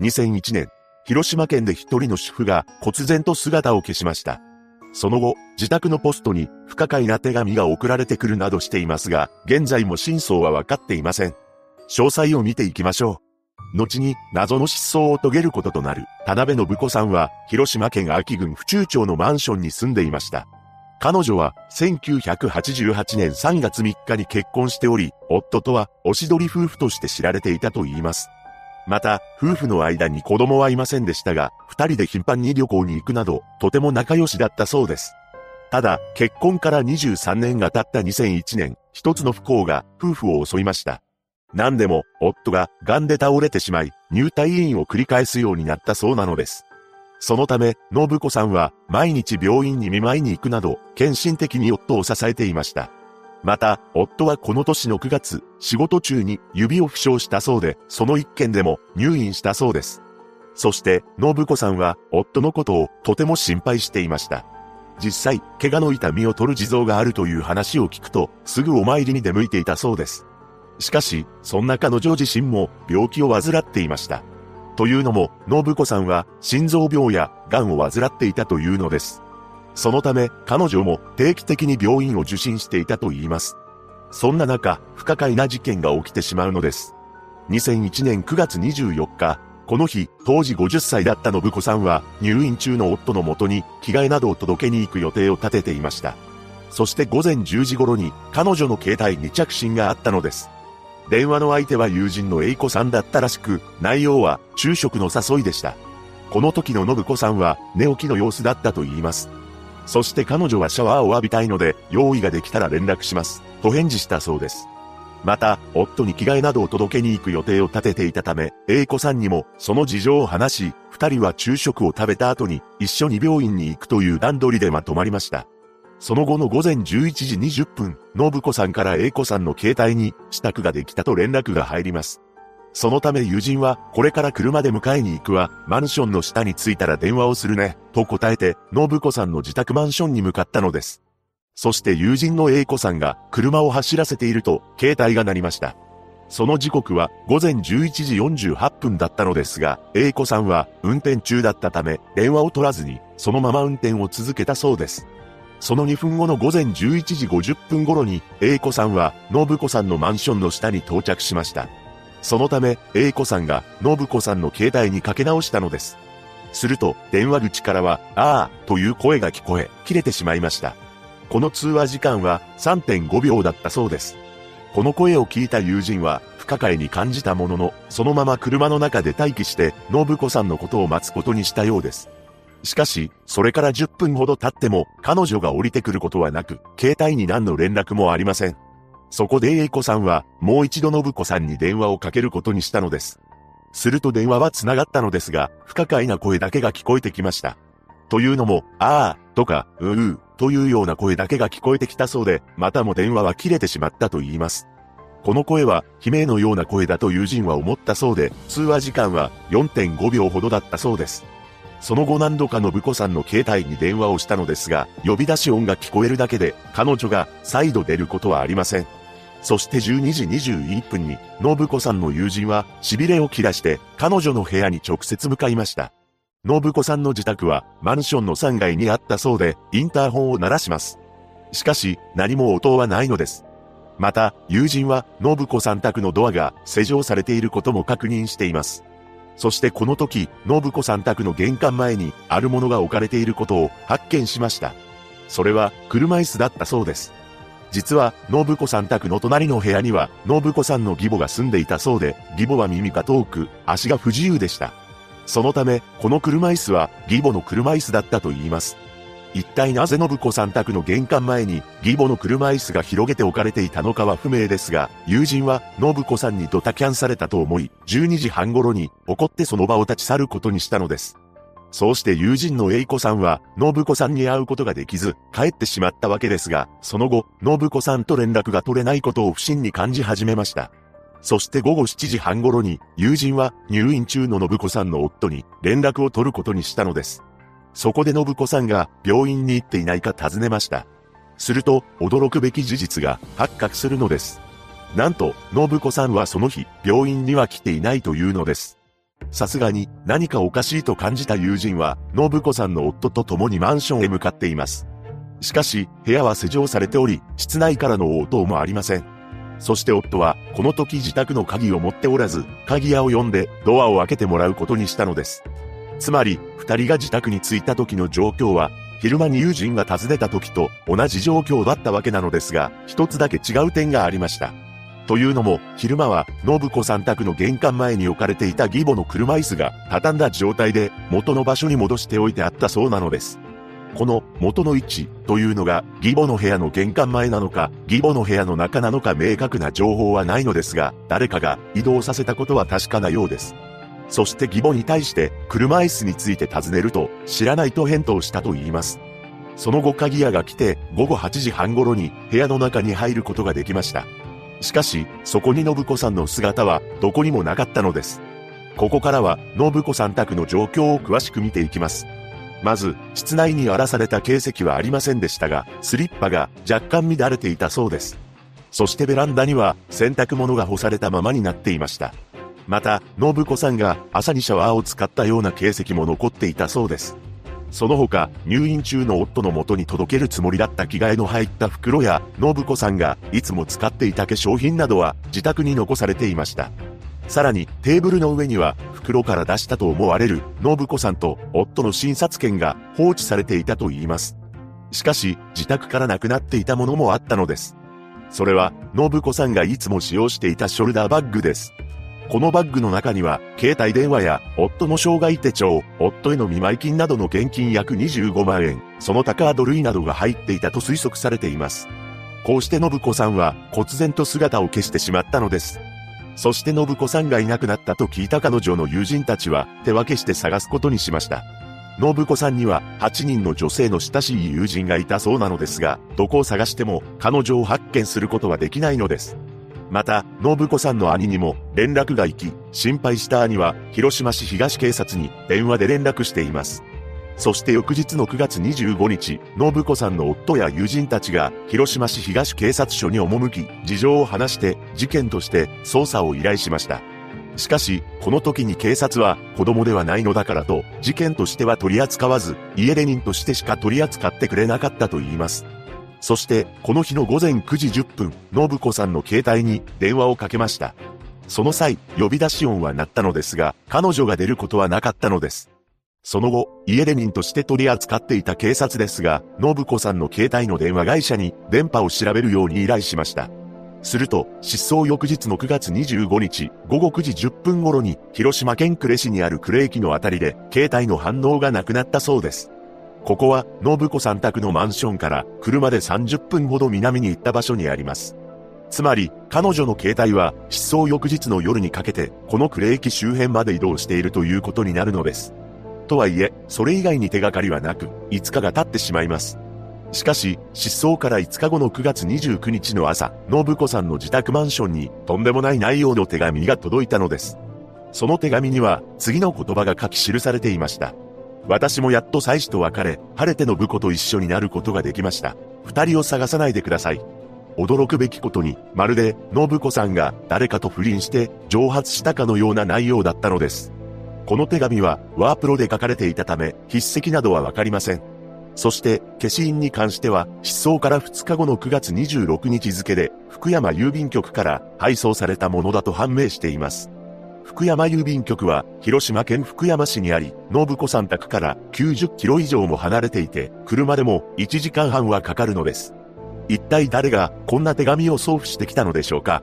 2001年、広島県で一人の主婦が忽然と姿を消しました。その後、自宅のポストに不可解な手紙が送られてくるなどしていますが、現在も真相は分かっていません。詳細を見ていきましょう。後に謎の失踪を遂げることとなる田辺信子さんは広島県秋郡府中町のマンションに住んでいました。彼女は1988年3月3日に結婚しており、夫とはおしどり夫婦として知られていたと言います。また、夫婦の間に子供はいませんでしたが、二人で頻繁に旅行に行くなど、とても仲良しだったそうです。ただ、結婚から23年が経った2001年、一つの不幸が夫婦を襲いました。何でも、夫が癌で倒れてしまい、入退院を繰り返すようになったそうなのです。そのため、信子さんは毎日病院に見舞いに行くなど、献身的に夫を支えていました。また、夫はこの年の9月、仕事中に指を負傷したそうで、その一件でも入院したそうです。そして、信子さんは夫のことをとても心配していました。実際、怪我の痛みを取る地蔵があるという話を聞くと、すぐお参りに出向いていたそうです。しかし、そんな彼女自身も病気を患っていました。というのも、信子さんは心臓病や癌を患っていたというのです。そのため、彼女も定期的に病院を受診していたと言います。そんな中、不可解な事件が起きてしまうのです。2001年9月24日、この日、当時50歳だった信子さんは、入院中の夫のもとに、着替えなどを届けに行く予定を立てていました。そして午前10時頃に、彼女の携帯に着信があったのです。電話の相手は友人の A 子さんだったらしく、内容は昼食の誘いでした。この時の信子さんは寝起きの様子だったと言います。そして彼女はシャワーを浴びたいので、用意ができたら連絡します。と返事したそうです。また、夫に着替えなどを届けに行く予定を立てていたため、A 子さんにもその事情を話し、二人は昼食を食べた後に一緒に病院に行くという段取りでまとまりました。その後の午前11時20分、信子さんから A 子さんの携帯に支度ができたと連絡が入ります。そのため友人は、これから車で迎えに行くわ、マンションの下に着いたら電話をするね、と答えて、信子さんの自宅マンションに向かったのです。そして友人の A 子さんが車を走らせていると、携帯が鳴りました。その時刻は午前11時48分だったのですが、A 子さんは運転中だったため、電話を取らずに、そのまま運転を続けたそうです。その2分後の午前11時50分頃に、A 子さんは、信子さんのマンションの下に到着しました。そのため、A 子さんが、信子さんの携帯にかけ直したのです。すると、電話口からは、ああ、という声が聞こえ、切れてしまいました。この通話時間は3.5秒だったそうです。この声を聞いた友人は、不可解に感じたものの、そのまま車の中で待機して、信子さんのことを待つことにしたようです。しかし、それから10分ほど経っても、彼女が降りてくることはなく、携帯に何の連絡もありません。そこで英子さんは、もう一度信子さんに電話をかけることにしたのです。すると電話は繋がったのですが、不可解な声だけが聞こえてきました。というのも、ああ、とか、うう、というような声だけが聞こえてきたそうで、またも電話は切れてしまったと言います。この声は、悲鳴のような声だと友人は思ったそうで、通話時間は4.5秒ほどだったそうです。その後何度か信子さんの携帯に電話をしたのですが、呼び出し音が聞こえるだけで、彼女が再度出ることはありません。そして12時21分に、信子さんの友人は、痺れを切らして、彼女の部屋に直接向かいました。信子さんの自宅は、マンションの3階にあったそうで、インターホンを鳴らします。しかし、何も応答はないのです。また、友人は、信子さん宅のドアが施錠されていることも確認しています。そしてこの時、信子さん宅の玄関前にあるものが置かれていることを発見しました。それは車椅子だったそうです。実は、信子さん宅の隣の部屋には、信子さんの義母が住んでいたそうで、義母は耳が遠く、足が不自由でした。そのため、この車椅子は、義母の車椅子だったと言います。一体なぜ信子さん宅の玄関前に義母の車椅子が広げて置かれていたのかは不明ですが、友人は信子さんにドタキャンされたと思い、12時半頃に怒ってその場を立ち去ることにしたのです。そうして友人の栄子さんは、信子さんに会うことができず、帰ってしまったわけですが、その後、信子さんと連絡が取れないことを不審に感じ始めました。そして午後7時半頃に、友人は入院中の信子さんの夫に連絡を取ることにしたのです。そこで信子さんが病院に行っていないか尋ねました。すると、驚くべき事実が発覚するのです。なんと、信子さんはその日、病院には来ていないというのです。さすがに何かおかしいと感じた友人は、信子さんの夫と共にマンションへ向かっています。しかし、部屋は施錠されており、室内からの応答もありません。そして夫は、この時自宅の鍵を持っておらず、鍵屋を呼んで、ドアを開けてもらうことにしたのです。つまり、二人が自宅に着いた時の状況は、昼間に友人が訪ねた時と同じ状況だったわけなのですが、一つだけ違う点がありました。というのも、昼間は、信子さん宅の玄関前に置かれていた義母の車椅子が、畳んだ状態で、元の場所に戻しておいてあったそうなのです。この元の位置というのが義母の部屋の玄関前なのか義母の部屋の中なのか明確な情報はないのですが誰かが移動させたことは確かなようです。そして義母に対して車椅子について尋ねると知らないと返答したと言います。その後鍵屋が来て午後8時半頃に部屋の中に入ることができました。しかし、そこに信子さんの姿はどこにもなかったのです。ここからは、信子さん宅の状況を詳しく見ていきます。まず、室内に荒らされた形跡はありませんでしたが、スリッパが若干乱れていたそうです。そしてベランダには洗濯物が干されたままになっていました。また、信子さんが朝にシャワーを使ったような形跡も残っていたそうです。その他、入院中の夫の元に届けるつもりだった着替えの入った袋や、信子さんがいつも使っていた化粧品などは自宅に残されていました。さらに、テーブルの上には、袋から出したと思われる、信子さんと夫の診察券が放置されていたと言います。しかし、自宅からなくなっていたものもあったのです。それは、信子さんがいつも使用していたショルダーバッグです。このバッグの中には、携帯電話や、夫の障害手帳、夫への見舞い金などの現金約25万円、その他カード類などが入っていたと推測されています。こうして信子さんは、忽然と姿を消してしまったのです。そして信子さんがいなくなったと聞いた彼女の友人たちは、手分けして探すことにしました。信子さんには8人の女性の親しい友人がいたそうなのですが、どこを探しても彼女を発見することはできないのです。また、信子さんの兄にも連絡が行き、心配した兄は広島市東警察に電話で連絡しています。そして翌日の9月25日、信子さんの夫や友人たちが広島市東警察署に赴き、事情を話して事件として捜査を依頼しました。しかし、この時に警察は子供ではないのだからと事件としては取り扱わず、家出人としてしか取り扱ってくれなかったと言います。そして、この日の午前9時10分、信子さんの携帯に電話をかけました。その際、呼び出し音は鳴ったのですが、彼女が出ることはなかったのです。その後、家出人として取り扱っていた警察ですが、信子さんの携帯の電話会社に電波を調べるように依頼しました。すると、失踪翌日の9月25日午後9時10分頃に、広島県呉市にある呉駅のあたりで、携帯の反応がなくなったそうです。ここは、信子さん宅のマンションから車で30分ほど南に行った場所にあります。つまり、彼女の携帯は失踪翌日の夜にかけて、このクレーキ周辺まで移動しているということになるのです。とはいえ、それ以外に手がかりはなく、5日が経ってしまいます。しかし、失踪から5日後の9月29日の朝、信子さんの自宅マンションにとんでもない内容の手紙が届いたのです。その手紙には、次の言葉が書き記されていました。私もやっと妻子と別れ、晴れての婿と一緒になることができました。二人を探さないでください。驚くべきことに、まるで、信子さんが誰かと不倫して蒸発したかのような内容だったのです。この手紙はワープロで書かれていたため、筆跡などはわかりません。そして、消印に関しては、失踪から2日後の9月26日付で、福山郵便局から配送されたものだと判明しています。福山郵便局は広島県福山市にあり、信子さん宅から90キロ以上も離れていて、車でも1時間半はかかるのです。一体誰がこんな手紙を送付してきたのでしょうか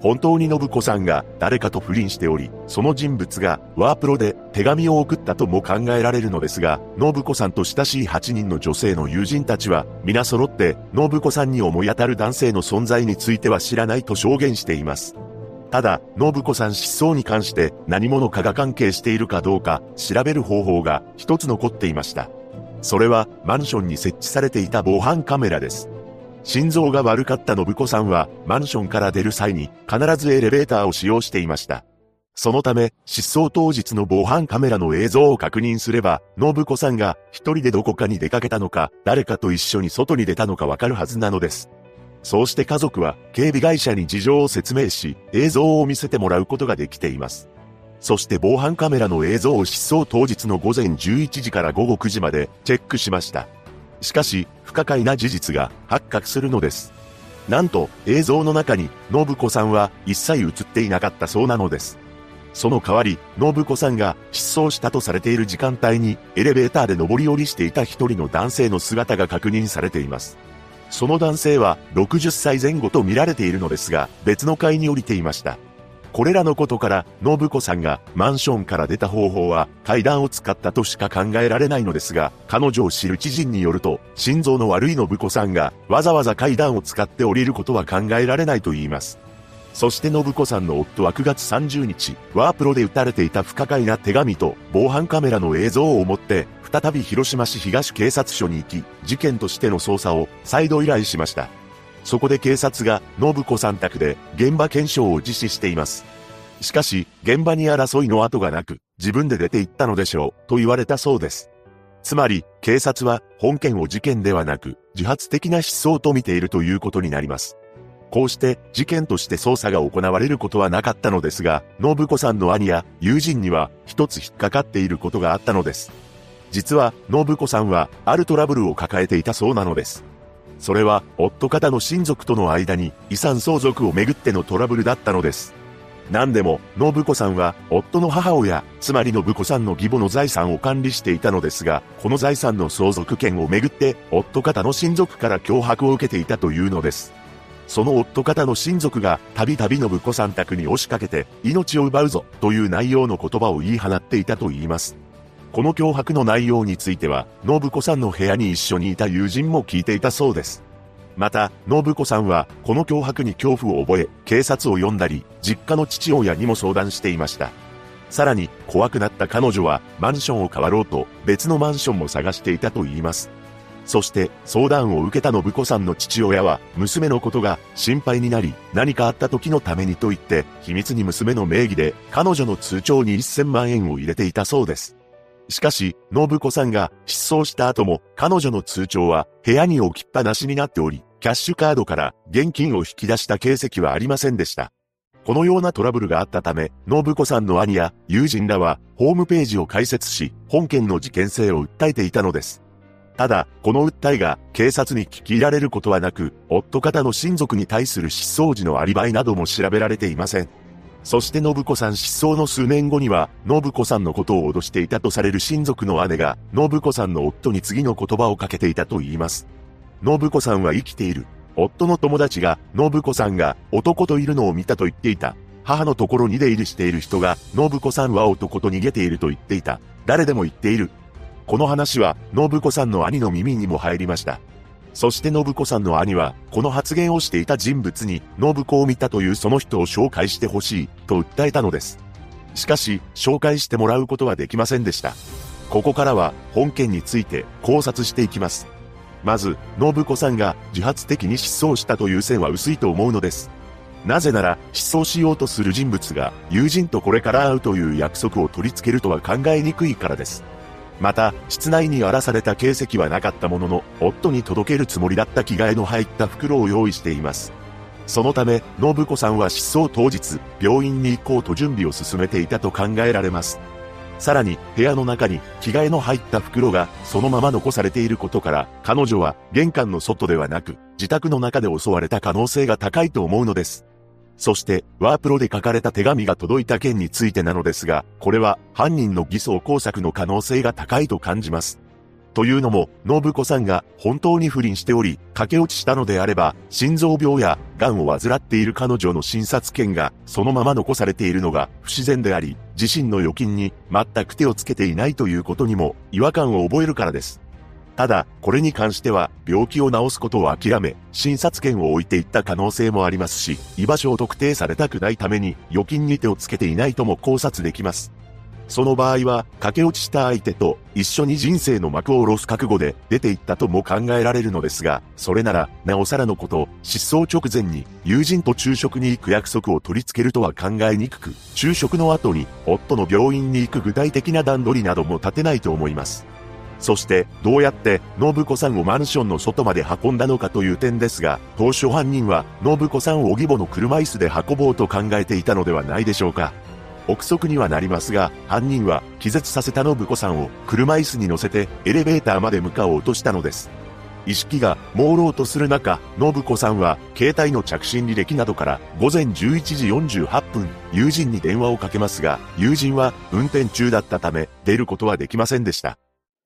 本当に信子さんが誰かと不倫しており、その人物がワープロで手紙を送ったとも考えられるのですが、信子さんと親しい8人の女性の友人たちは、皆揃って信子さんに思い当たる男性の存在については知らないと証言しています。ただ、信子さん失踪に関して何者かが関係しているかどうか調べる方法が一つ残っていました。それはマンションに設置されていた防犯カメラです。心臓が悪かった信子さんはマンションから出る際に必ずエレベーターを使用していました。そのため、失踪当日の防犯カメラの映像を確認すれば、信子さんが一人でどこかに出かけたのか、誰かと一緒に外に出たのかわかるはずなのです。そうして家族は警備会社に事情を説明し、映像を見せてもらうことができています。そして防犯カメラの映像を失踪当日の午前11時から午後9時までチェックしました。しかし、不可解な事実が発覚するのです。なんと、映像の中に、信子さんは一切映っていなかったそうなのです。その代わり、信子さんが失踪したとされている時間帯に、エレベーターで上り下りしていた一人の男性の姿が確認されています。その男性は60歳前後と見られているのですが、別の階に降りていました。これらのことから、信子さんがマンションから出た方法は階段を使ったとしか考えられないのですが、彼女を知る知人によると、心臓の悪い信子さんがわざわざ階段を使って降りることは考えられないと言います。そして信子さんの夫は9月30日、ワープロで撃たれていた不可解な手紙と防犯カメラの映像を持って、再び広島市東警察署に行き、事件としての捜査を再度依頼しました。そこで警察が信子さん宅で現場検証を実施しています。しかし、現場に争いの跡がなく、自分で出て行ったのでしょう、と言われたそうです。つまり、警察は本件を事件ではなく、自発的な失踪と見ているということになります。こうして事件として捜査が行われることはなかったのですが、信子さんの兄や友人には一つ引っかかっていることがあったのです。実は、信子さんはあるトラブルを抱えていたそうなのです。それは、夫方の親族との間に遺産相続をめぐってのトラブルだったのです。何でも、信子さんは、夫の母親、つまり信子さんの義母の財産を管理していたのですが、この財産の相続権をめぐって、夫方の親族から脅迫を受けていたというのです。その夫方の親族が、たびたび信子さん宅に押しかけて、命を奪うぞ、という内容の言葉を言い放っていたと言います。この脅迫の内容については、信子さんの部屋に一緒にいた友人も聞いていたそうです。また、信子さんは、この脅迫に恐怖を覚え、警察を呼んだり、実家の父親にも相談していました。さらに、怖くなった彼女は、マンションを変わろうと、別のマンションも探していたと言います。そして、相談を受けた信子さんの父親は、娘のことが心配になり、何かあった時のためにと言って、秘密に娘の名義で、彼女の通帳に1000万円を入れていたそうです。しかし、信子さんが失踪した後も、彼女の通帳は部屋に置きっぱなしになっており、キャッシュカードから現金を引き出した形跡はありませんでした。このようなトラブルがあったため、信子さんの兄や友人らは、ホームページを開設し、本件の事件性を訴えていたのです。ただ、この訴えが警察に聞き入られることはなく、夫方の親族に対する失踪時のアリバイなども調べられていません。そして信子さん失踪の数年後には、信子さんのことを脅していたとされる親族の姉が、信子さんの夫に次の言葉をかけていたと言います。信子さんは生きている。夫の友達が、信子さんが男といるのを見たと言っていた。母のところに出入りしている人が、信子さんは男と逃げていると言っていた。誰でも言っている。この話は、信子さんの兄の耳にも入りました。そして信子さんの兄は、この発言をしていた人物に、信子を見たというその人を紹介してほしい、と訴えたのです。しかし、紹介してもらうことはできませんでした。ここからは、本件について考察していきます。まず、信子さんが自発的に失踪したという線は薄いと思うのです。なぜなら、失踪しようとする人物が、友人とこれから会うという約束を取り付けるとは考えにくいからです。また、室内に荒らされた形跡はなかったものの、夫に届けるつもりだった着替えの入った袋を用意しています。そのため、信子さんは失踪当日、病院に行こうと準備を進めていたと考えられます。さらに、部屋の中に着替えの入った袋がそのまま残されていることから、彼女は玄関の外ではなく、自宅の中で襲われた可能性が高いと思うのです。そして、ワープロで書かれた手紙が届いた件についてなのですが、これは犯人の偽装工作の可能性が高いと感じます。というのも、信子さんが本当に不倫しており、駆け落ちしたのであれば、心臓病や癌を患っている彼女の診察券がそのまま残されているのが不自然であり、自身の預金に全く手をつけていないということにも違和感を覚えるからです。ただ、これに関しては、病気を治すことを諦め、診察券を置いていった可能性もありますし、居場所を特定されたくないために、預金に手をつけていないとも考察できます。その場合は、駆け落ちした相手と一緒に人生の幕を下ろす覚悟で出て行ったとも考えられるのですが、それなら、なおさらのこと、失踪直前に友人と昼食に行く約束を取り付けるとは考えにくく、昼食の後に夫の病院に行く具体的な段取りなども立てないと思います。そして、どうやって、信子さんをマンションの外まで運んだのかという点ですが、当初犯人は、信子さんを義母の車椅子で運ぼうと考えていたのではないでしょうか。憶測にはなりますが、犯人は気絶させた信子さんを車椅子に乗せてエレベーターまで向かおうとしたのです。意識が朦朧とする中、信子さんは携帯の着信履歴などから午前11時48分、友人に電話をかけますが、友人は運転中だったため出ることはできませんでした。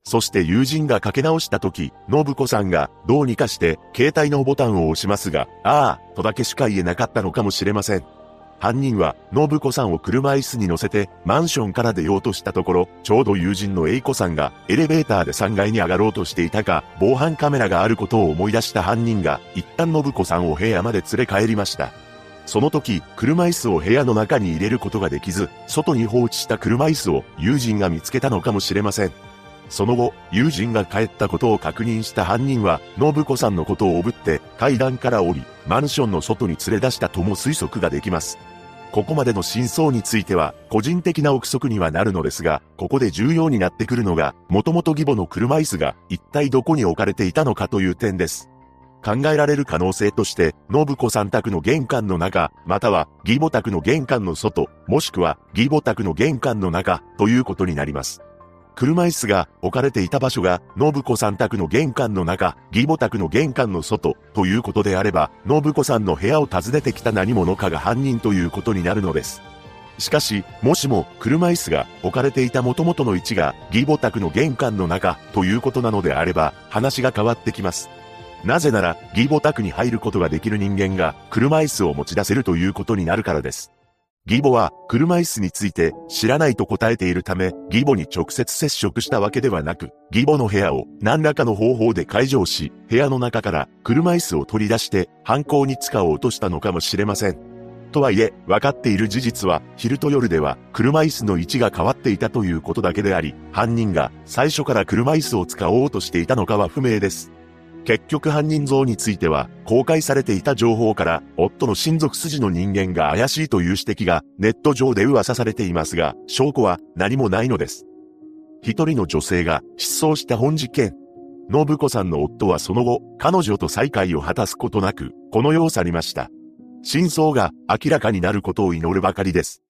そして友人がかけ直した時、信子さんがどうにかして携帯のボタンを押しますが、ああ、とだけしか言えなかったのかもしれません。犯人は、信子さんを車椅子に乗せて、マンションから出ようとしたところ、ちょうど友人の A 子さんが、エレベーターで3階に上がろうとしていたか、防犯カメラがあることを思い出した犯人が、一旦信子さんを部屋まで連れ帰りました。その時、車椅子を部屋の中に入れることができず、外に放置した車椅子を友人が見つけたのかもしれません。その後、友人が帰ったことを確認した犯人は、信子さんのことをおぶって階段から降り、マンションの外に連れ出したとも推測ができます。ここまでの真相については、個人的な憶測にはなるのですが、ここで重要になってくるのが、もともと義母の車椅子が一体どこに置かれていたのかという点です。考えられる可能性として、信子さん宅の玄関の中、または義母宅の玄関の外、もしくは義母宅の玄関の中、ということになります。車椅子が置かれていた場所が、信子さん宅の玄関の中、義母宅の玄関の外、ということであれば、信子さんの部屋を訪ねてきた何者かが犯人ということになるのです。しかし、もしも車椅子が置かれていた元々の位置が義母宅の玄関の中ということなのであれば、話が変わってきます。なぜなら、義母宅に入ることができる人間が車椅子を持ち出せるということになるからです。義母は車椅子について知らないと答えているため、義母に直接接触したわけではなく、義母の部屋を何らかの方法で解錠し、部屋の中から車椅子を取り出して犯行に使おうとしたのかもしれません。とはいえ、分かっている事実は、昼と夜では車椅子の位置が変わっていたということだけであり、犯人が最初から車椅子を使おうとしていたのかは不明です。結局犯人像については、公開されていた情報から、夫の親族筋の人間が怪しいという指摘がネット上で噂されていますが、証拠は何もないのです。一人の女性が失踪した本事件。信子さんの夫はその後、彼女と再会を果たすことなく、この世を去りました。真相が明らかになることを祈るばかりです。